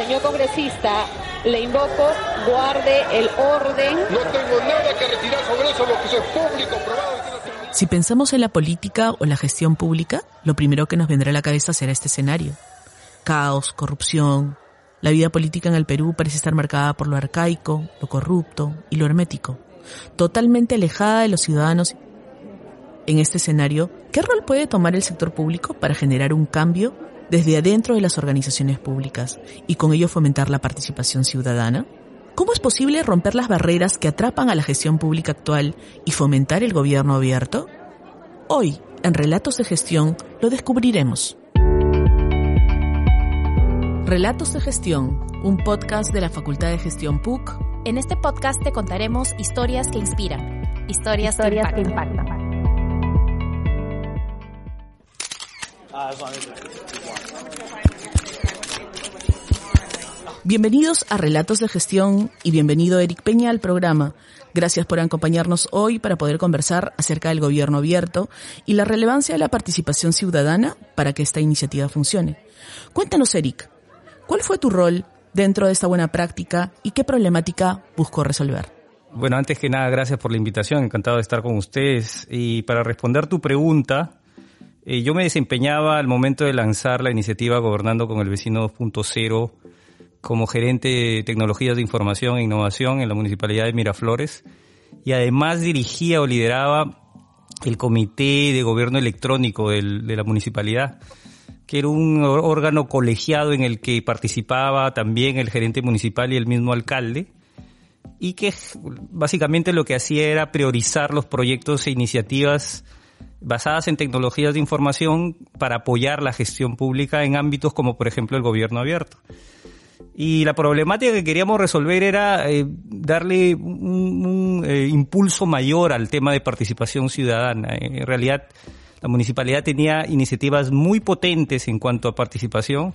Señor congresista, le invoco, guarde el orden. No tengo nada que retirar sobre eso, lo que es público, probado. Si pensamos en la política o la gestión pública, lo primero que nos vendrá a la cabeza será este escenario. Caos, corrupción. La vida política en el Perú parece estar marcada por lo arcaico, lo corrupto y lo hermético, totalmente alejada de los ciudadanos. En este escenario, ¿qué rol puede tomar el sector público para generar un cambio desde adentro de las organizaciones públicas y con ello fomentar la participación ciudadana? ¿Cómo es posible romper las barreras que atrapan a la gestión pública actual y fomentar el gobierno abierto? Hoy, en Relatos de Gestión, lo descubriremos. Relatos de Gestión, un podcast de la Facultad de Gestión PUC. En este podcast te contaremos historias que inspiran, historias, Historias que que impactan. Bienvenidos a Relatos de Gestión y bienvenido Eric Peña al programa. Gracias por acompañarnos hoy para poder conversar acerca del gobierno abierto y la relevancia de la participación ciudadana para que esta iniciativa funcione. Cuéntanos, Eric, ¿cuál fue tu rol dentro de esta buena práctica y qué problemática buscó resolver? Bueno, antes que nada, gracias por la invitación, encantado de estar con ustedes. Y para responder tu pregunta, eh, yo me desempeñaba al momento de lanzar la iniciativa Gobernando con el Vecino 2.0 como gerente de tecnologías de información e innovación en la Municipalidad de Miraflores. Y además dirigía o lideraba el Comité de Gobierno Electrónico de la municipalidad, que era un órgano colegiado en el que participaba también el gerente municipal y el mismo alcalde y que básicamente lo que hacía era priorizar los proyectos e iniciativas basadas en tecnologías de información para apoyar la gestión pública en ámbitos como por ejemplo el gobierno abierto. Y la problemática que queríamos resolver era eh, darle un, un, eh, impulso mayor al tema de participación ciudadana. En realidad, la municipalidad tenía iniciativas muy potentes en cuanto a participación,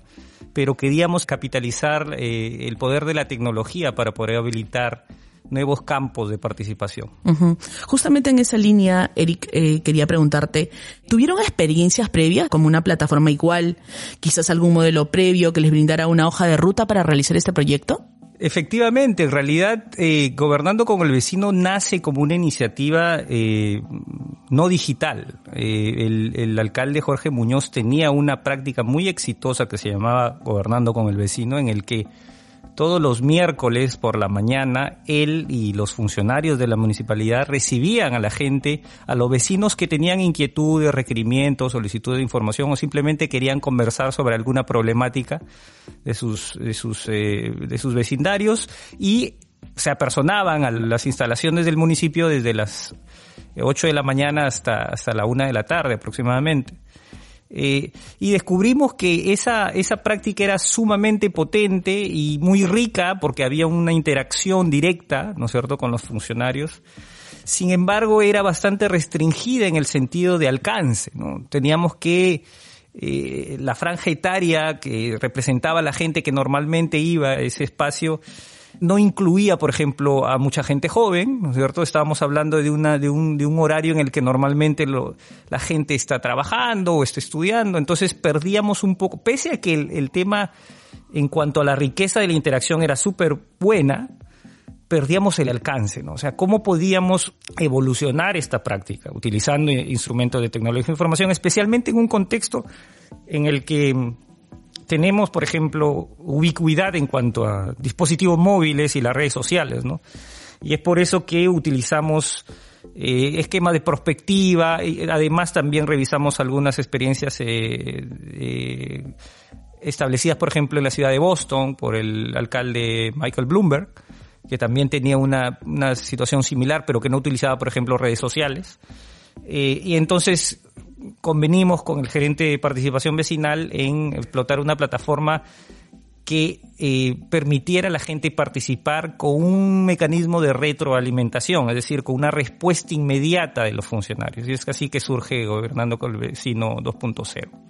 pero queríamos capitalizar eh, el poder de la tecnología para poder habilitar nuevos campos de participación. Ujú. Justamente en esa línea, Eric, eh, quería preguntarte, ¿tuvieron experiencias previas como una plataforma igual, quizás algún modelo previo que les brindara una hoja de ruta para realizar este proyecto? Efectivamente, en realidad, eh, Gobernando con el Vecino nace como una iniciativa eh, no digital. Eh, el, el alcalde Jorge Muñoz tenía una práctica muy exitosa que se llamaba Gobernando con el Vecino, en el que todos los miércoles por la mañana él y los funcionarios de la municipalidad recibían a la gente, a los vecinos que tenían inquietudes, requerimientos, solicitudes de información o simplemente querían conversar sobre alguna problemática de sus, de sus, eh, de sus vecindarios y se apersonaban a las instalaciones del municipio desde las 8 de la mañana hasta, hasta la 1 de la tarde aproximadamente. Eh, y descubrimos que esa, esa práctica era sumamente potente y muy rica porque había una interacción directa, ¿no es cierto?, con los funcionarios. Sin embargo, era bastante restringida en el sentido de alcance, ¿no? Teníamos que eh, la franja etaria que representaba a la gente que normalmente iba a ese espacio no incluía, por ejemplo, a mucha gente joven, ¿no es cierto? Estábamos hablando de, una, de, un, de un horario en el que normalmente lo- la gente está trabajando o está estudiando, entonces perdíamos un poco, pese a que el, tema en cuanto a la riqueza de la interacción era súper buena, perdíamos el alcance, ¿no? O sea, ¿cómo podíamos evolucionar esta práctica utilizando instrumentos de tecnología de información, especialmente en un contexto en el que tenemos, por ejemplo, ubicuidad en cuanto a dispositivos móviles y las redes sociales, ¿no? Y es por eso que utilizamos eh, esquema de prospectiva y además también revisamos algunas experiencias eh, establecidas, por ejemplo, en la ciudad de Boston por el alcalde Michael Bloomberg, que también tenía una, una situación similar, pero que no utilizaba, por ejemplo, redes sociales. Eh, y entonces convenimos con el gerente de participación vecinal en explotar una plataforma que eh, permitiera a la gente participar con un mecanismo de retroalimentación, es decir, con una respuesta inmediata de los funcionarios. Y es así que surge Gobernando con el Vecino 2.0.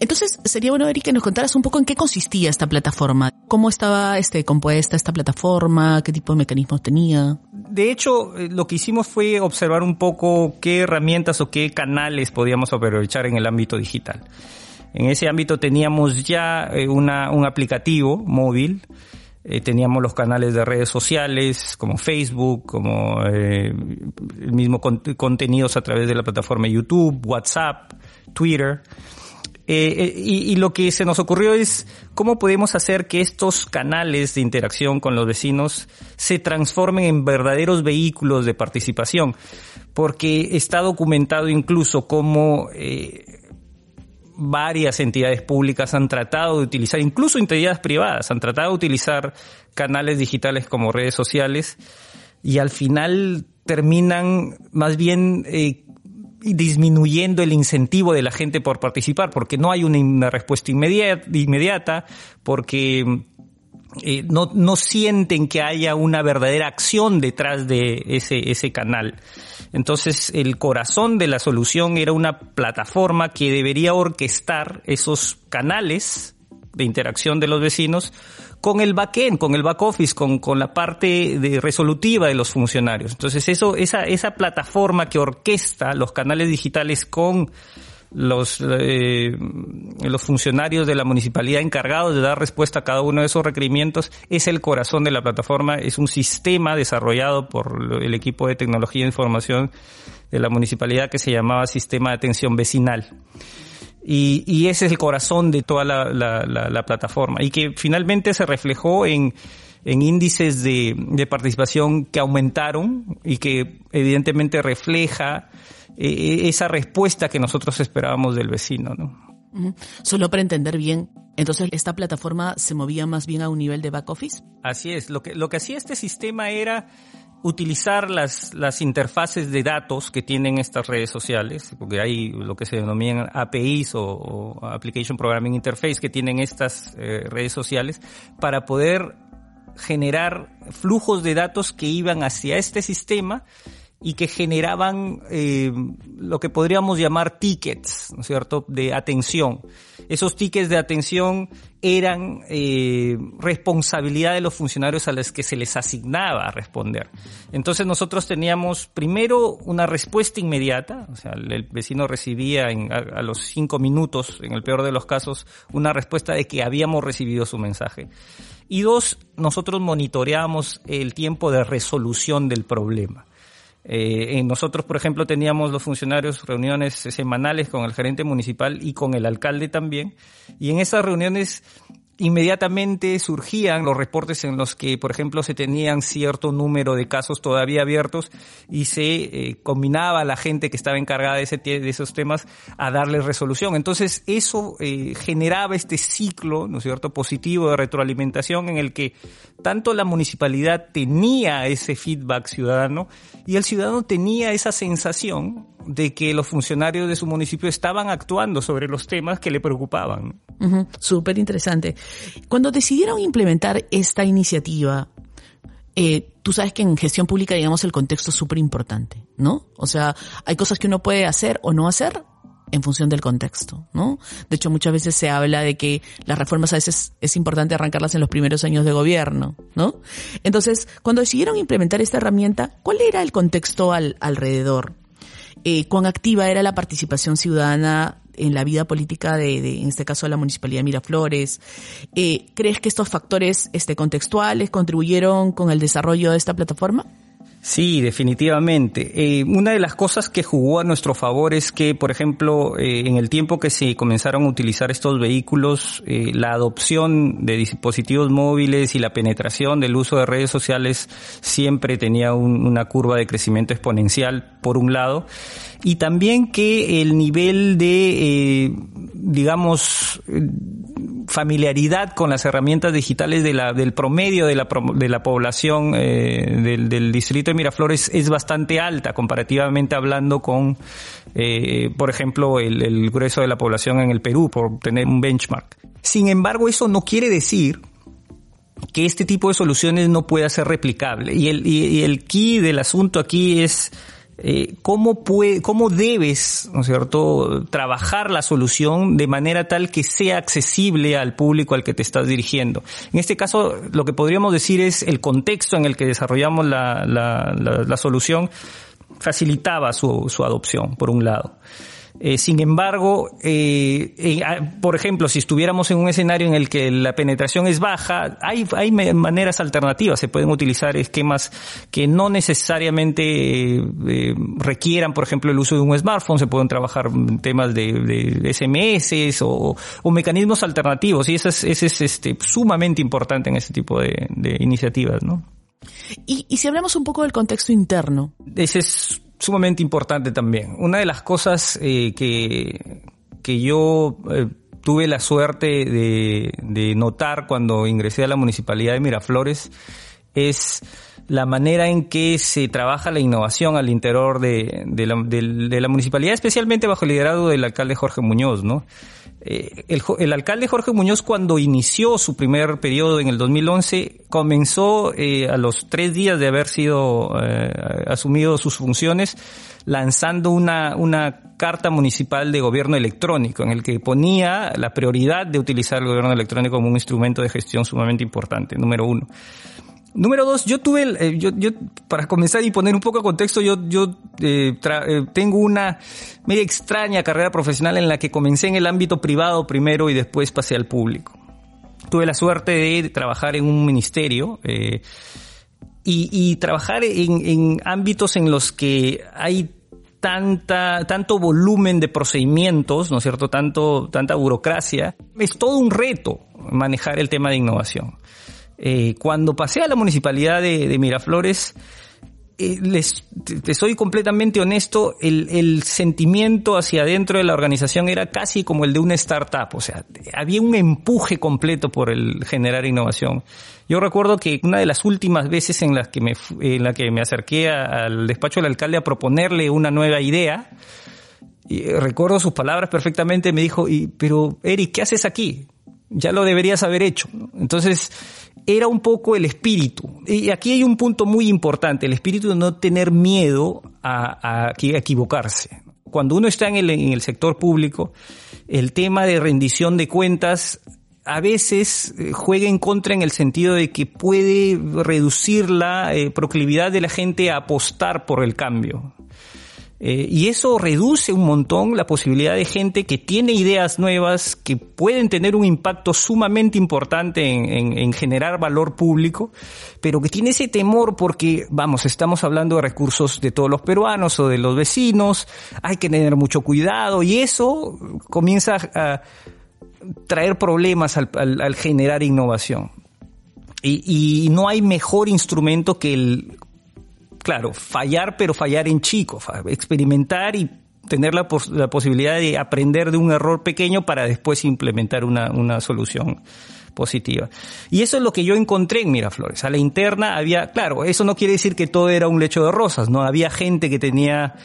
Entonces, sería bueno, Eric, que nos contaras un poco en qué consistía esta plataforma. ¿Cómo estaba este, compuesta esta plataforma? ¿Qué tipo de mecanismos tenía? De hecho, eh, lo que hicimos fue observar un poco qué herramientas o qué canales podíamos aprovechar en el ámbito digital. En ese ámbito teníamos ya eh, una, un aplicativo móvil, eh, teníamos los canales de redes sociales como Facebook, como eh, el mismo contenidos a través de la plataforma YouTube, WhatsApp, Twitter. y, y, lo que se nos ocurrió es cómo podemos hacer que estos canales de interacción con los vecinos se transformen en verdaderos vehículos de participación, porque está documentado incluso cómo varias entidades públicas han tratado de utilizar, incluso entidades privadas, han tratado de utilizar canales digitales como redes sociales y al final terminan más bien eh, disminuyendo el incentivo de la gente por participar, porque no hay una, respuesta inmediata, porque eh, no, no sienten que haya una verdadera acción detrás de ese, ese canal. Entonces, el corazón de la solución era una plataforma que debería orquestar esos canales de interacción de los vecinos con el backend, con el back office, con, con la parte de resolutiva de los funcionarios. Entonces, eso, esa, esa plataforma que orquesta los canales digitales con los, eh, los funcionarios de la municipalidad encargados de dar respuesta a cada uno de esos requerimientos es el corazón de la plataforma, es un sistema desarrollado por el equipo de tecnología e información de la municipalidad que se llamaba Sistema de Atención Vecinal. Y, y ese es el corazón de toda la, la, la, plataforma y que finalmente se reflejó en, en índices de, de participación que aumentaron y que evidentemente refleja eh, esa respuesta que nosotros esperábamos del vecino, ¿no? Solo para entender bien, entonces esta plataforma se movía más bien a un nivel de back office. Así es, lo que, lo que hacía este sistema era utilizar las, las interfaces de datos que tienen estas redes sociales, porque hay lo que se denominan APIs o, Application Programming Interface que tienen estas eh, redes sociales para poder generar flujos de datos que iban hacia este sistema y que generaban eh, lo que podríamos llamar tickets, ¿no es cierto?, de atención. Esos tickets de atención eran eh, responsabilidad de los funcionarios a los que se les asignaba a responder. Entonces nosotros teníamos primero una respuesta inmediata, o sea, el vecino recibía en, a, a los cinco minutos, en el peor de los casos, una respuesta de que habíamos recibido su mensaje. Y dos, nosotros monitoreábamos el tiempo de resolución del problema. Eh, nosotros, por ejemplo, teníamos los funcionarios reuniones semanales con el gerente municipal y con el alcalde también. Y en esas reuniones inmediatamente surgían los reportes en los que, por ejemplo, se tenían cierto número de casos todavía abiertos y se eh, combinaba a la gente que estaba encargada de, ese, de esos temas a darle resolución. Entonces, eso eh, generaba este ciclo, ¿no es cierto?, positivo de retroalimentación en el que tanto la municipalidad tenía ese feedback ciudadano y el ciudadano tenía esa sensación de que los funcionarios de su municipio estaban actuando sobre los temas que le preocupaban. Súper interesante. Cuando decidieron implementar esta iniciativa, eh, tú sabes que en gestión pública, digamos, el contexto es súper importante, ¿no? O sea, hay cosas que uno puede hacer o no hacer en función del contexto, ¿no? De hecho, muchas veces se habla de que las reformas a veces es importante arrancarlas en los primeros años de gobierno, ¿no? Entonces, cuando decidieron implementar esta herramienta, ¿cuál era el contexto al, alrededor? Eh, ¿Cuán activa era la participación ciudadana en la vida política de, de, en este caso, de la Municipalidad de Miraflores. Eh, ¿Crees que estos factores este, contextuales contribuyeron con el desarrollo de esta plataforma? Sí, definitivamente. Eh, una de las cosas que jugó a nuestro favor es que, por ejemplo, eh, en el tiempo que se comenzaron a utilizar estos vehículos, eh, la adopción de dispositivos móviles y la penetración del uso de redes sociales siempre tenía un, una curva de crecimiento exponencial, por un lado, y también que el nivel de, digamos, familiaridad con las herramientas digitales de la, del promedio de la, de la población eh, del, del, distrito de Miraflores es bastante alta comparativamente hablando con, eh, por ejemplo, el, el grueso de la población en el Perú, por tener un benchmark. Sin embargo, eso no quiere decir que este tipo de soluciones no pueda ser replicable. Y el, y, el key del asunto aquí es eh, cómo, puede, cómo debes, ¿no es cierto?, trabajar la solución de manera tal que sea accesible al público al que te estás dirigiendo. En este caso, lo que podríamos decir es el contexto en el que desarrollamos la, la, la, solución facilitaba su, su adopción, por un lado. Eh, sin embargo, eh, eh, por ejemplo, si estuviéramos en un escenario en el que la penetración es baja, hay, hay maneras alternativas. Se pueden utilizar esquemas que no necesariamente eh, requieran, por ejemplo, el uso de un smartphone. Se pueden trabajar temas de, de SMS o, o, mecanismos alternativos. Y eso es, eso es este, sumamente importante en este tipo de, de iniciativas, ¿no? Y, y si hablamos un poco del contexto interno. Ese es sumamente importante también. Una de las cosas eh, que, que yo eh, tuve la suerte de, de, notar cuando ingresé a la municipalidad de Miraflores es la manera en que se trabaja la innovación al interior de, de, la, de, la municipalidad, especialmente bajo el liderazgo del alcalde Jorge Muñoz, ¿no? Eh, el, alcalde Jorge Muñoz cuando inició su primer periodo en el 2011 comenzó eh, a los tres días de haber sido eh, asumido sus funciones lanzando una, una carta municipal de gobierno electrónico en el que ponía la prioridad de utilizar el gobierno electrónico como un instrumento de gestión sumamente importante, número uno. Número dos, yo tuve, eh, yo, yo, para comenzar y poner un poco de contexto, yo, yo eh, eh, tengo una media extraña carrera profesional en la que comencé en el ámbito privado primero y después pasé al público. Tuve la suerte de trabajar en un ministerio eh, y, y, trabajar en, en ámbitos en los que hay tanta, tanto volumen de procedimientos, ¿no es cierto? Tanto, tanta burocracia. Es todo un reto manejar el tema de innovación. Eh, cuando pasé a la municipalidad de, Miraflores, eh, les, te soy completamente honesto, el, el, sentimiento hacia adentro de la organización era casi como el de una startup, o sea, había un empuje completo por el generar innovación. Yo recuerdo que una de las últimas veces en las que me, en la que me acerqué al despacho del alcalde a proponerle una nueva idea, y recuerdo sus palabras perfectamente, me dijo, pero Eric, ¿qué haces aquí? Ya lo deberías haber hecho. Entonces, era un poco el espíritu. Y aquí hay un punto muy importante, el espíritu de no tener miedo a, equivocarse. Cuando uno está en el, en el sector público, el tema de rendición de cuentas a veces eh, juega en contra en el sentido de que puede reducir la eh, proclividad de la gente a apostar por el cambio. Eh, y eso reduce un montón la posibilidad de gente que tiene ideas nuevas, que pueden tener un impacto sumamente importante en, en, en, generar valor público, pero que tiene ese temor porque, vamos, estamos hablando de recursos de todos los peruanos o de los vecinos, hay que tener mucho cuidado y eso comienza a traer problemas al, generar innovación. Y no hay mejor instrumento que el claro, fallar, pero fallar en chico, experimentar y tener la, la, posibilidad de aprender de un error pequeño para después implementar una, una solución positiva. Y eso es lo que yo encontré en Miraflores. A la interna había, claro, eso no quiere decir que todo era un lecho de rosas, ¿no? Había gente que tenía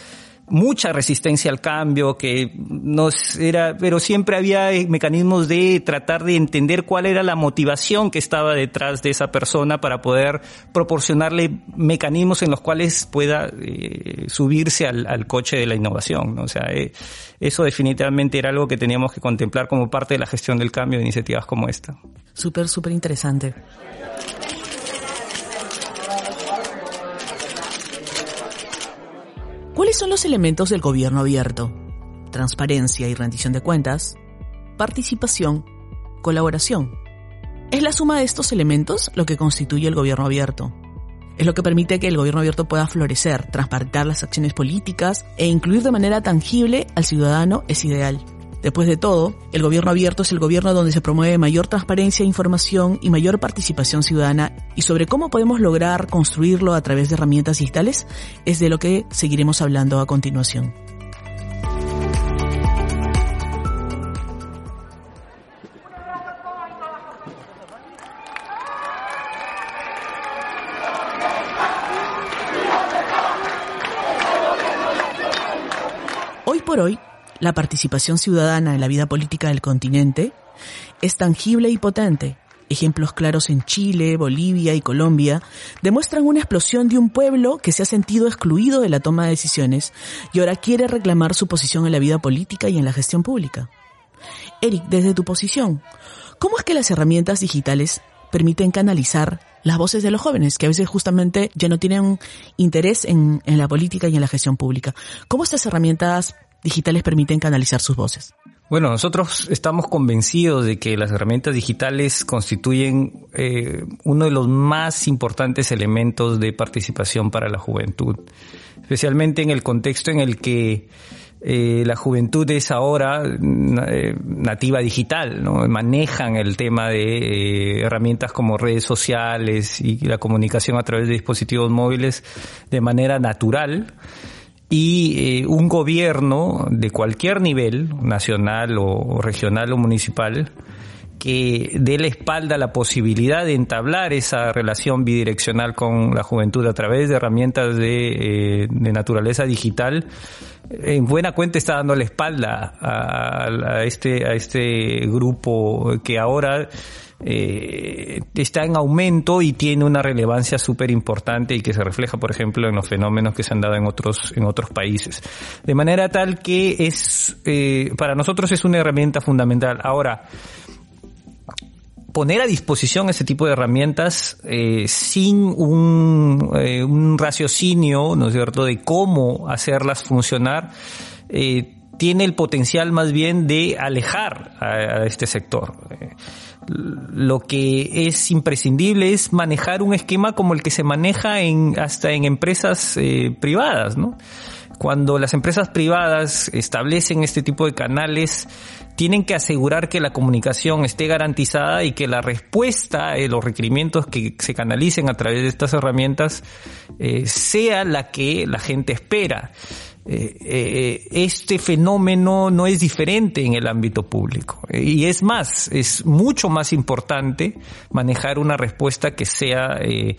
mucha resistencia al cambio, que nos era, pero siempre había mecanismos de tratar de entender cuál era la motivación que estaba detrás de esa persona para poder proporcionarle mecanismos en los cuales pueda eh, subirse al, al, coche de la innovación. ¿no? O sea, eh, eso definitivamente era algo que teníamos que contemplar como parte de la gestión del cambio de iniciativas como esta. Súper, súper interesante. ¿Cuáles son los elementos del gobierno abierto? Transparencia y rendición de cuentas, participación, colaboración. Es la suma de estos elementos lo que constituye el gobierno abierto. Es lo que permite que el gobierno abierto pueda florecer, transparentar las acciones políticas e incluir de manera tangible al ciudadano es ideal. Después de todo, el gobierno abierto es el gobierno donde se promueve mayor transparencia, información y mayor participación ciudadana y sobre cómo podemos lograr construirlo a través de herramientas digitales es de lo que seguiremos hablando a continuación. La participación ciudadana en la vida política del continente es tangible y potente. Ejemplos claros en Chile, Bolivia y Colombia demuestran una explosión de un pueblo que se ha sentido excluido de la toma de decisiones y ahora quiere reclamar su posición en la vida política y en la gestión pública. Eric, desde tu posición, ¿cómo es que las herramientas digitales permiten canalizar las voces de los jóvenes, que a veces justamente ya no tienen interés en, la política y en la gestión pública? ¿Cómo estas herramientas digitales permiten canalizar sus voces? Bueno, nosotros estamos convencidos de que las herramientas digitales constituyen eh, uno de los más importantes elementos de participación para la juventud, especialmente en el contexto en el que eh, la juventud es ahora eh, nativa digital, ¿no? manejan el tema de herramientas como redes sociales y la comunicación a través de dispositivos móviles de manera natural y eh, un gobierno de cualquier nivel, nacional o regional o municipal, que dé la espalda a la posibilidad de entablar esa relación bidireccional con la juventud a través de herramientas de, eh, de naturaleza digital, en buena cuenta está dando la espalda a, este, a este grupo que ahora eh, está en aumento y tiene una relevancia súper importante y que se refleja, por ejemplo, en los fenómenos que se han dado en otros, en otros países. De manera tal que es, eh, para nosotros es una herramienta fundamental. Ahora, poner a disposición ese tipo de herramientas eh, sin un, eh, un, raciocinio, ¿no es cierto?, de cómo hacerlas funcionar, eh, tiene el potencial más bien de alejar a, a este sector. Lo que es imprescindible es manejar un esquema como el que se maneja en, hasta en empresas eh, privadas, ¿no? Cuando las empresas privadas establecen este tipo de canales, tienen que asegurar que la comunicación esté garantizada y que la respuesta a los requerimientos que se canalicen a través de estas herramientas eh, sea la que la gente espera. Eh, eh, este fenómeno no es diferente en el ámbito público. Y es más, es mucho más importante manejar una respuesta que sea eh,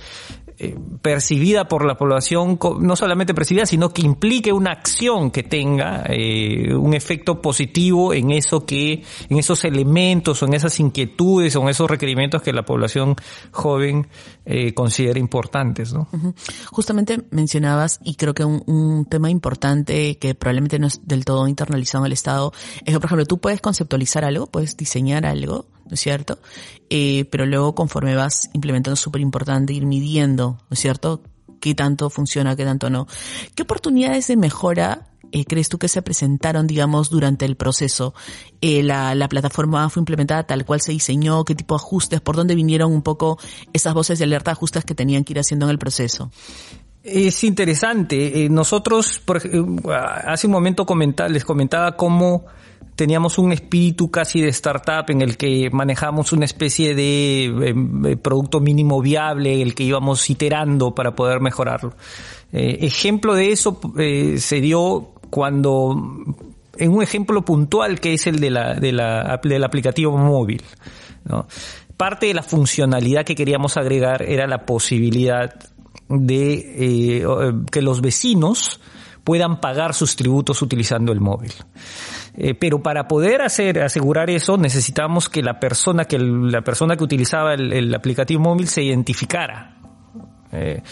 eh, percibida por la población, no solamente percibida, sino que implique una acción que tenga eh, un efecto positivo en eso que, en esos elementos o en esas inquietudes o en esos requerimientos que la población joven eh, considera importantes, ¿no? Justamente mencionabas, y creo que un, tema importante que probablemente no es del todo internalizado en el Estado, es que, por ejemplo, tú puedes conceptualizar algo, puedes diseñar algo, ¿no es cierto? Eh, pero luego conforme vas implementando es súper importante ir midiendo, ¿no es cierto? ¿Qué tanto funciona, qué tanto no? ¿Qué oportunidades de mejora eh, crees tú que se presentaron, digamos, durante el proceso? Eh, la, la, plataforma fue implementada tal cual se diseñó? ¿Qué tipo de ajustes? ¿Por dónde vinieron un poco esas voces de alerta ajustes que tenían que ir haciendo en el proceso? Es interesante. Nosotros, por, hace un momento comentaba, les comentaba cómo teníamos un espíritu casi de startup en el que manejamos una especie de eh, producto mínimo viable, el que íbamos iterando para poder mejorarlo. Eh, ejemplo de eso eh, se dio cuando, en un ejemplo puntual que es el de la, de la, del aplicativo móvil. Parte de la funcionalidad que queríamos agregar era la posibilidad de eh, que los vecinos puedan pagar sus tributos utilizando el móvil. Eh, pero para poder hacer, asegurar eso, necesitamos que la persona, que la persona que utilizaba el, el aplicativo móvil se identificara. Eh,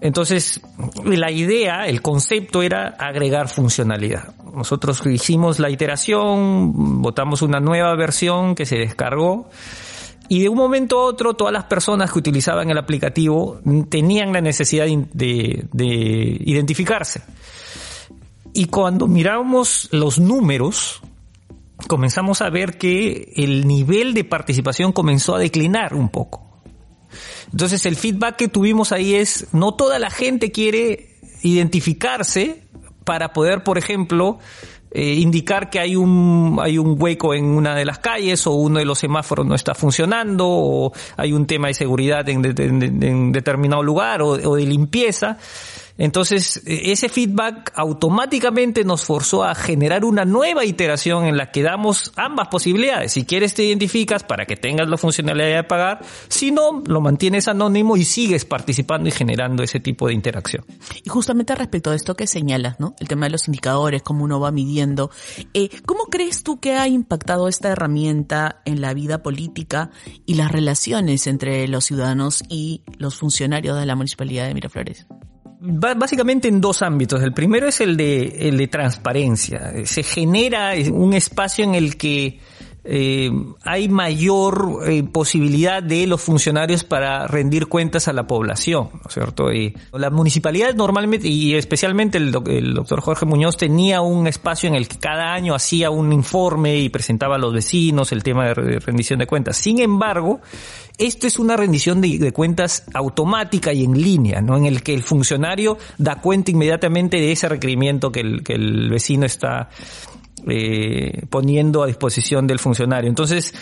entonces, la idea, el concepto era agregar funcionalidad. Nosotros hicimos la iteración, votamos una nueva versión que se descargó y de un momento a otro todas las personas que utilizaban el aplicativo tenían la necesidad de, de identificarse. Y cuando miramos los números, comenzamos a ver que el nivel de participación comenzó a declinar un poco. Entonces el feedback que tuvimos ahí es, no toda la gente quiere identificarse para poder, por ejemplo, eh, indicar que hay un, hay un hueco en una de las calles o uno de los semáforos no está funcionando o hay un tema de seguridad en, de, en, determinado lugar o, o de limpieza Entonces, e, ese feedback automáticamente nos forzó a generar una nueva iteración en la que damos ambas posibilidades. Si quieres te identificas para que tengas la funcionalidad de pagar, si no, lo mantienes anónimo y sigues participando y generando ese tipo de interacción. Y justamente respecto de esto que señalas, ¿no? El tema de los indicadores, cómo uno va midiendo. Eh, ¿Cómo crees tú que ha impactado esta herramienta en la vida política y las relaciones entre los ciudadanos y los funcionarios de la Municipalidad de Miraflores? Básicamente en dos ámbitos. El primero es el de, el de transparencia. Se genera un espacio en el que eh, hay mayor eh, posibilidad de los funcionarios para rendir cuentas a la población, ¿no es cierto? Y la municipalidad normalmente, y especialmente el, el, doctor Jorge Muñoz, tenía un espacio en el que cada año hacía un informe y presentaba a los vecinos el tema de rendición de cuentas. Sin embargo, esto es una rendición de, cuentas automática y en línea, ¿no? En el que el funcionario da cuenta inmediatamente de ese requerimiento que el vecino está eh, poniendo a disposición del funcionario. Entonces,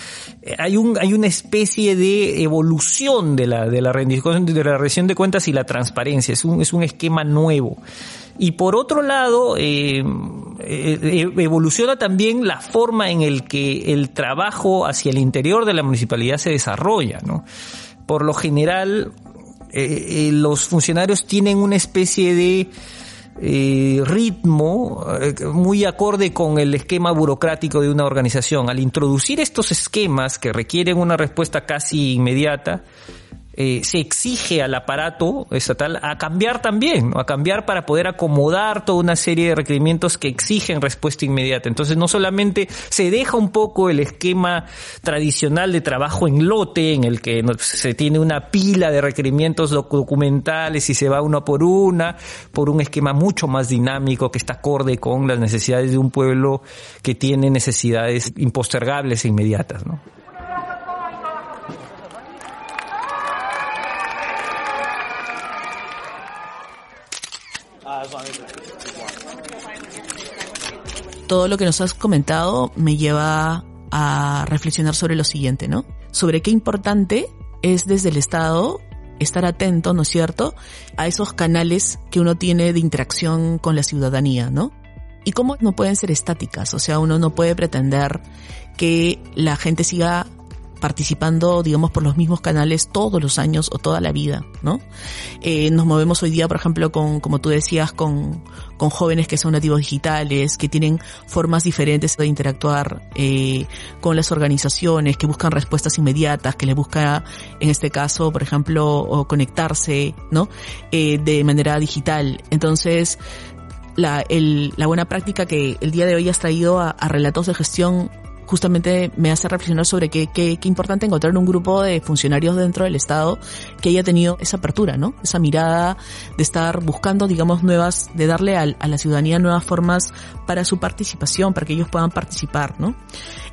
eh, hay un, hay una especie de evolución de la, de la rendición, de la de cuentas y la transparencia. Es un, es un esquema nuevo. Y por otro lado, eh, evoluciona también la forma en el que el trabajo hacia el interior de la municipalidad se desarrolla, ¿no? Por lo general, eh, los funcionarios tienen una especie de eh, ritmo eh, muy acorde con el esquema burocrático de una organización. Al introducir estos esquemas que requieren una respuesta casi inmediata, eh, se exige al aparato estatal a cambiar también, a cambiar para poder acomodar toda una serie de requerimientos que exigen respuesta inmediata. Entonces no solamente se deja un poco el esquema tradicional de trabajo en lote, en el que se tiene una pila de requerimientos documentales y se va uno por una, por un esquema mucho más dinámico que está acorde con las necesidades de un pueblo que tiene necesidades impostergables e inmediatas, ¿no? Todo lo que nos has comentado me lleva a reflexionar sobre lo siguiente, ¿no? Sobre qué importante es desde el Estado estar atento, ¿no es cierto?, a esos canales que uno tiene de interacción con la ciudadanía, ¿no? Y cómo no pueden ser estáticas, o sea, uno no puede pretender que la gente siga participando, digamos, por los mismos canales todos los años o toda la vida, ¿no? Eh, nos movemos hoy día, por ejemplo, con, como tú decías, con, con jóvenes que son nativos digitales, que tienen formas diferentes de interactuar eh, con las organizaciones, que buscan respuestas inmediatas, que les busca, en este caso, por ejemplo, conectarse, ¿no? Eh, de manera digital. Entonces, la, la buena práctica que el día de hoy has traído a, a relatos de gestión justamente me hace reflexionar sobre qué, qué, qué importante encontrar un grupo de funcionarios dentro del Estado que haya tenido esa apertura, ¿no? Esa mirada de estar buscando, digamos, nuevas, de darle a, a la ciudadanía nuevas formas para su participación, para que ellos puedan participar, ¿no?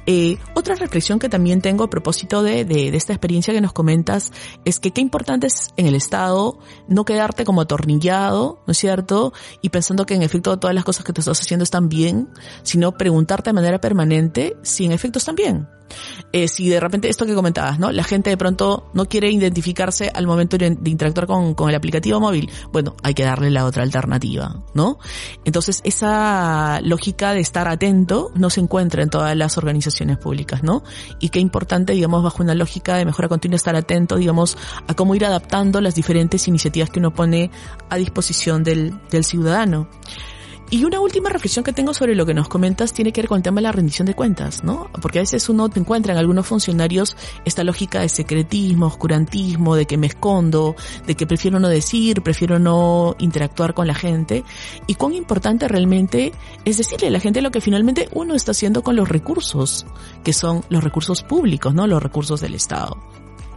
Eh, otra reflexión que también tengo a propósito de, de, de, esta experiencia que nos comentas es que qué importante es en el Estado no quedarte como atornillado, ¿no es cierto? Y pensando que en efecto todas las cosas que te estás haciendo están bien, sino preguntarte de manera permanente si en efecto están bien. Eh, si de repente esto que comentabas, ¿no? La gente de pronto no quiere identificarse al momento de, interactuar con, con, el aplicativo móvil, bueno, hay que darle la otra alternativa, ¿no? Entonces esa lógica de estar atento no se encuentra en todas las organizaciones públicas, ¿no? Y qué importante, digamos, bajo una lógica de mejora continua estar atento, digamos, a cómo ir adaptando las diferentes iniciativas que uno pone a disposición del, del ciudadano. Y una última reflexión que tengo sobre lo que nos comentas tiene que ver con el tema de la rendición de cuentas, ¿no? Porque a veces uno te encuentra en algunos funcionarios esta lógica de secretismo, oscurantismo, de que me escondo, de que prefiero no decir, prefiero no interactuar con la gente. Y cuán importante realmente es decirle a la gente lo que finalmente uno está haciendo con los recursos, que son los recursos públicos, ¿no? Los recursos del Estado.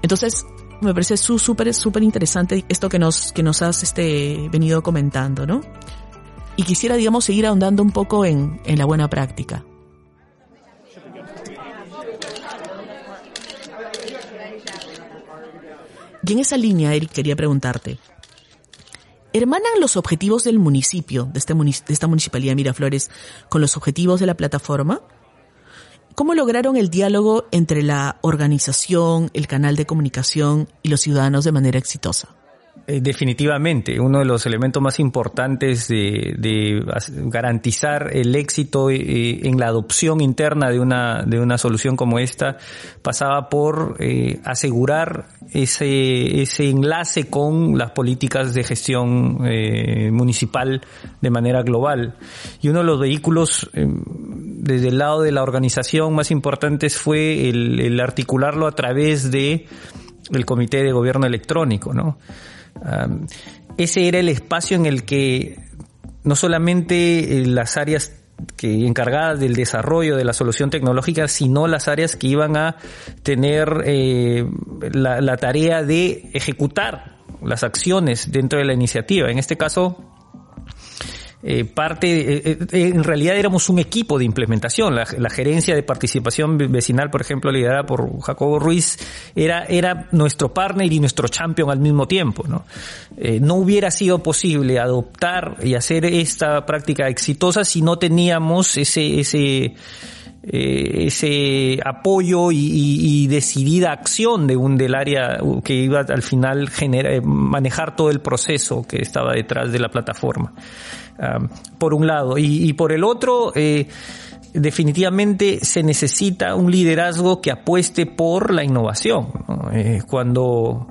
Entonces, me parece súper, súper interesante esto que nos, que nos has este, venido comentando, ¿no? Y quisiera, digamos, seguir ahondando un poco en, en la buena práctica. Y en esa línea, Eric, quería preguntarte, ¿hermanan los objetivos del municipio, de, este, de esta municipalidad de Miraflores, con los objetivos de la plataforma? ¿Cómo lograron el diálogo entre la organización, el canal de comunicación y los ciudadanos de manera exitosa? Eh, definitivamente, uno de los elementos más importantes de, de garantizar el éxito eh, en la adopción interna de una, de una solución como esta pasaba por eh, asegurar ese, ese enlace con las políticas de gestión municipal de manera global. Y uno de los vehículos desde el lado de la organización más importantes fue el, el articularlo a través de el Comité de Gobierno Electrónico, ¿no? Ese era el espacio en el que no solamente eh, las áreas que encargadas del desarrollo de la solución tecnológica, sino las áreas que iban a tener eh, la, tarea de ejecutar las acciones dentro de la iniciativa. En este caso, eh, parte, eh, eh, en realidad éramos un equipo de implementación. La, gerencia de participación vecinal, por ejemplo, liderada por Jacobo Ruiz, era, era nuestro partner y nuestro champion al mismo tiempo. ¿no? no hubiera sido posible adoptar y hacer esta práctica exitosa si no teníamos ese, ese, ese apoyo y, decidida acción de un del área que iba al final generar, manejar todo el proceso que estaba detrás de la plataforma por un lado. Y, por el otro, eh, definitivamente se necesita un liderazgo que apueste por la innovación. Eh, cuando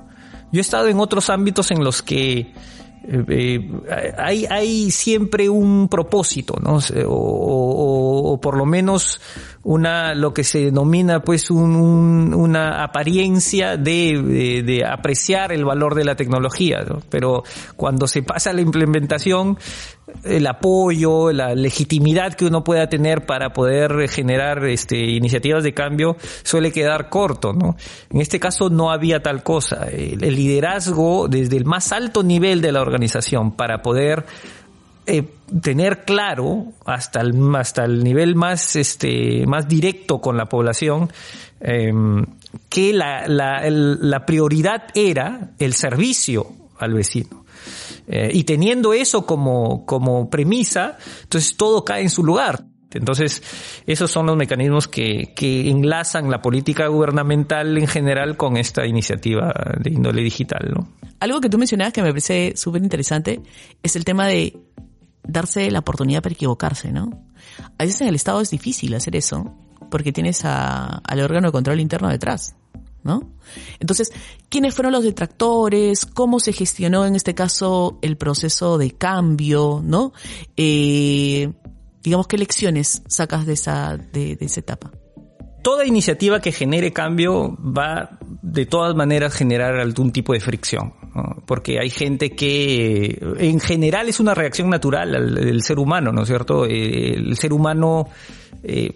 yo he estado en otros ámbitos en los que eh, hay, hay siempre un propósito. O, por lo menos una, lo que se denomina pues una apariencia de, de, apreciar el valor de la tecnología, Pero cuando se pasa a la implementación, el apoyo, la legitimidad que uno pueda tener para poder generar este, iniciativas de cambio suele quedar corto, ¿no? En este caso no había tal cosa. El, liderazgo desde el más alto nivel de la organización para poder eh, tener claro hasta el, hasta el nivel más, este, más directo con la población em, que la, la, la prioridad era el servicio al vecino. Eh, y teniendo eso como, como premisa, entonces todo cae en su lugar. Entonces, esos son los mecanismos que, que enlazan la política gubernamental en general con esta iniciativa de índole digital, ¿no? Algo que tú mencionabas que me parece súper interesante es el tema de darse la oportunidad para equivocarse, ¿no? A veces en el Estado es difícil hacer eso porque tienes a, al órgano de control interno detrás. ¿no? Entonces, ¿quiénes fueron los detractores? ¿Cómo se gestionó en este caso el proceso de cambio, ¿no? Eh, digamos, ¿qué lecciones sacas de esa, de, esa etapa? Toda iniciativa que genere cambio va de todas maneras a generar algún tipo de fricción, porque hay gente que en general es una reacción natural del ser humano, ¿no es cierto? Eh, el ser humano eh,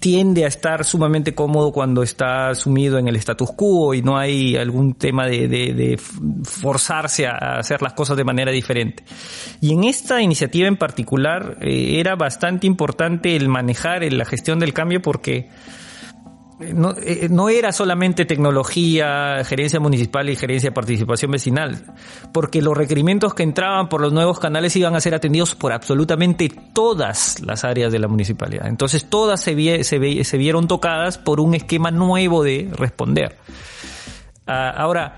tiende a estar sumamente cómodo cuando está sumido en el status quo y no hay algún tema de, forzarse a hacer las cosas de manera diferente. Y en esta iniciativa en particular eh, era bastante importante el manejar la gestión del cambio porque no, eh, no, era solamente tecnología, gerencia municipal y gerencia de participación vecinal, porque los requerimientos que entraban por los nuevos canales iban a ser atendidos por absolutamente todas las áreas de la municipalidad. Entonces todas se vieron tocadas por un esquema nuevo de responder. Ah, ahora,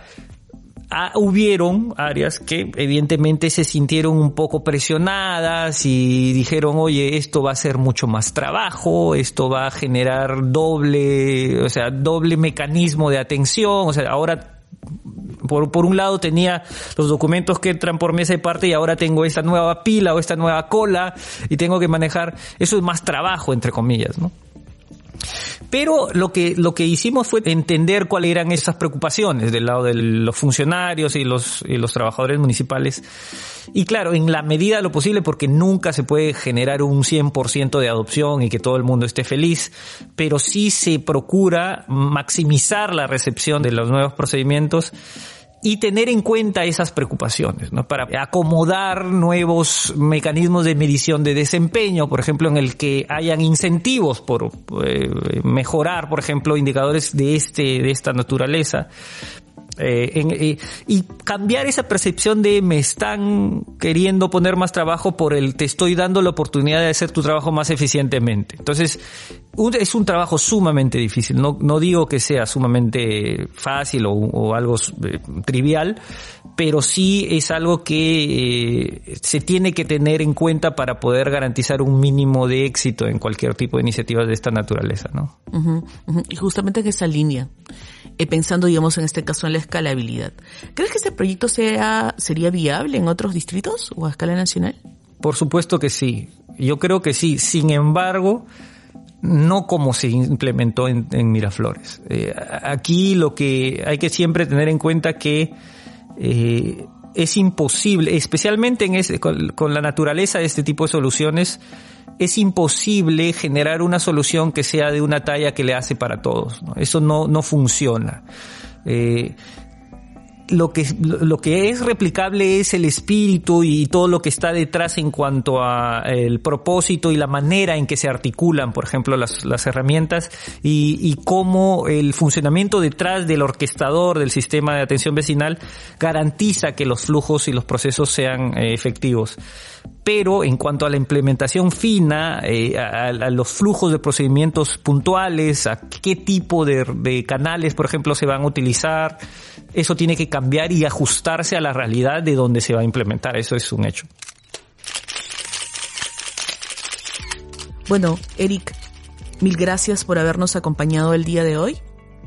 Ah, hubieron áreas que evidentemente se sintieron un poco presionadas y dijeron, oye, esto va a ser mucho más trabajo, esto va a generar doble, o sea, doble mecanismo de atención, o sea, ahora por, por un lado tenía los documentos que entran por mesa y parte y ahora tengo esta nueva pila o esta nueva cola y tengo que manejar, eso es más trabajo, entre comillas, ¿no? Pero lo que, lo que hicimos fue entender cuáles eran esas preocupaciones del lado de los funcionarios y los, y los trabajadores municipales. Y claro, en la medida de lo posible, porque nunca se puede generar un 100% de adopción y que todo el mundo esté feliz, pero sí se procura maximizar la recepción de los nuevos procedimientos y tener en cuenta esas preocupaciones, ¿no? Para acomodar nuevos mecanismos de medición de desempeño, por ejemplo, en el que hayan incentivos por eh, mejorar, por ejemplo, indicadores de este, de esta naturaleza, eh, eh, y cambiar esa percepción de me están queriendo poner más trabajo por el te estoy dando la oportunidad de hacer tu trabajo más eficientemente. Entonces, es un trabajo sumamente difícil. No, no digo que sea sumamente fácil o, algo eh, trivial, pero sí es algo que eh, se tiene que tener en cuenta para poder garantizar un mínimo de éxito en cualquier tipo de iniciativas de esta naturaleza, ¿no? Y justamente en esa línea, eh, pensando, digamos, en este caso en la escalabilidad, ¿crees que este proyecto sea, sería viable en otros distritos o a escala nacional? Por supuesto que sí. Yo creo que sí. Sin embargo, no como se implementó en, Miraflores. Eh, aquí lo que hay que siempre tener en cuenta que eh, es imposible, especialmente en ese, con, la naturaleza de este tipo de soluciones, es imposible generar una solución que sea de una talla que le hace para todos. Eso no, no funciona. Eh, lo que, lo que es replicable es el espíritu y todo lo que está detrás en cuanto a el propósito y la manera en que se articulan, por ejemplo, las, herramientas y, cómo el funcionamiento detrás del orquestador del sistema de atención vecinal garantiza que los flujos y los procesos sean eh, efectivos. Pero en cuanto a la implementación fina, eh, a, los flujos de procedimientos puntuales, a qué tipo de, de, canales, por ejemplo, se van a utilizar, eso tiene que cambiar y ajustarse a la realidad de donde se va a implementar. Eso es un hecho. Bueno, Eric, mil gracias por habernos acompañado el día de hoy.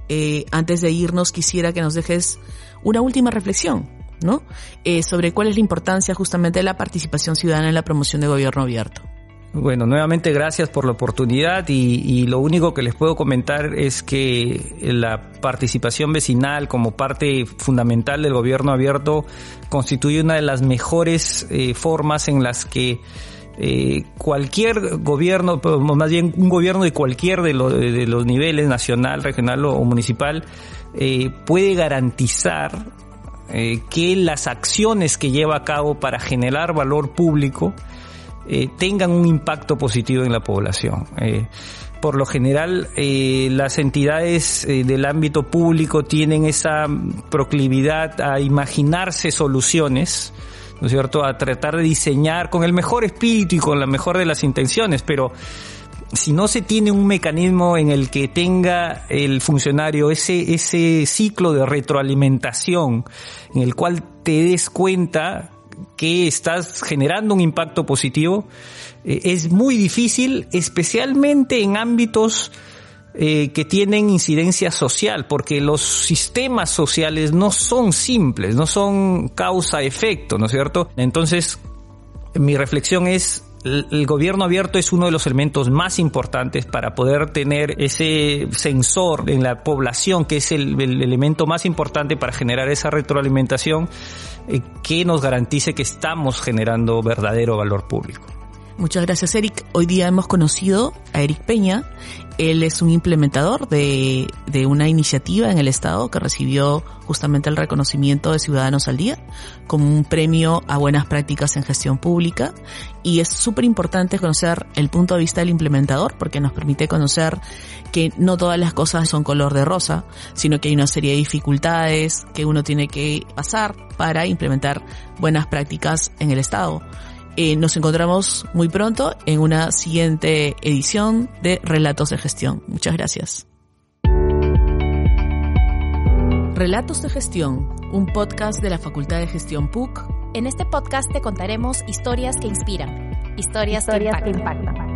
Eh, antes de irnos, quisiera que nos dejes una última reflexión, ¿no? Eh, sobre cuál es la importancia justamente de la participación ciudadana en la promoción de gobierno abierto. Bueno, nuevamente gracias por la oportunidad y, lo único que les puedo comentar es que la participación vecinal como parte fundamental del gobierno abierto constituye una de las mejores eh, formas en las que eh, cualquier gobierno, más bien un gobierno de cualquier de, de los niveles, nacional, regional o municipal, eh, puede garantizar que las acciones que lleva a cabo para generar valor público eh, tengan un impacto positivo en la población. Eh, por lo general, eh, las entidades del ámbito público tienen esa proclividad a imaginarse soluciones, ¿no es cierto?, a tratar de diseñar con el mejor espíritu y con la mejor de las intenciones, pero si no se tiene un mecanismo en el que tenga el funcionario ese, ese ciclo de retroalimentación en el cual te des cuenta que estás generando un impacto positivo, eh, es muy difícil, especialmente en ámbitos eh, que tienen incidencia social, porque los sistemas sociales no son simples, no son causa-efecto, ¿no es cierto? Entonces, mi reflexión es el gobierno abierto es uno de los elementos más importantes para poder tener ese sensor en la población, que es el, elemento más importante para generar esa retroalimentación que nos garantice que estamos generando verdadero valor público. Muchas gracias, Eric. Hoy día hemos conocido a Eric Peña. Él es un implementador de, de una iniciativa en el Estado que recibió justamente el reconocimiento de Ciudadanos al Día como un premio a buenas prácticas en gestión pública. Y es súper importante conocer el punto de vista del implementador porque nos permite conocer que no todas las cosas son color de rosa, sino que hay una serie de dificultades que uno tiene que pasar para implementar buenas prácticas en el Estado. Eh, nos encontramos muy pronto en una siguiente edición de Relatos de Gestión. Muchas gracias. Relatos de Gestión, un podcast de la Facultad de Gestión PUC. En este podcast te contaremos historias que inspiran, historias, que impactan.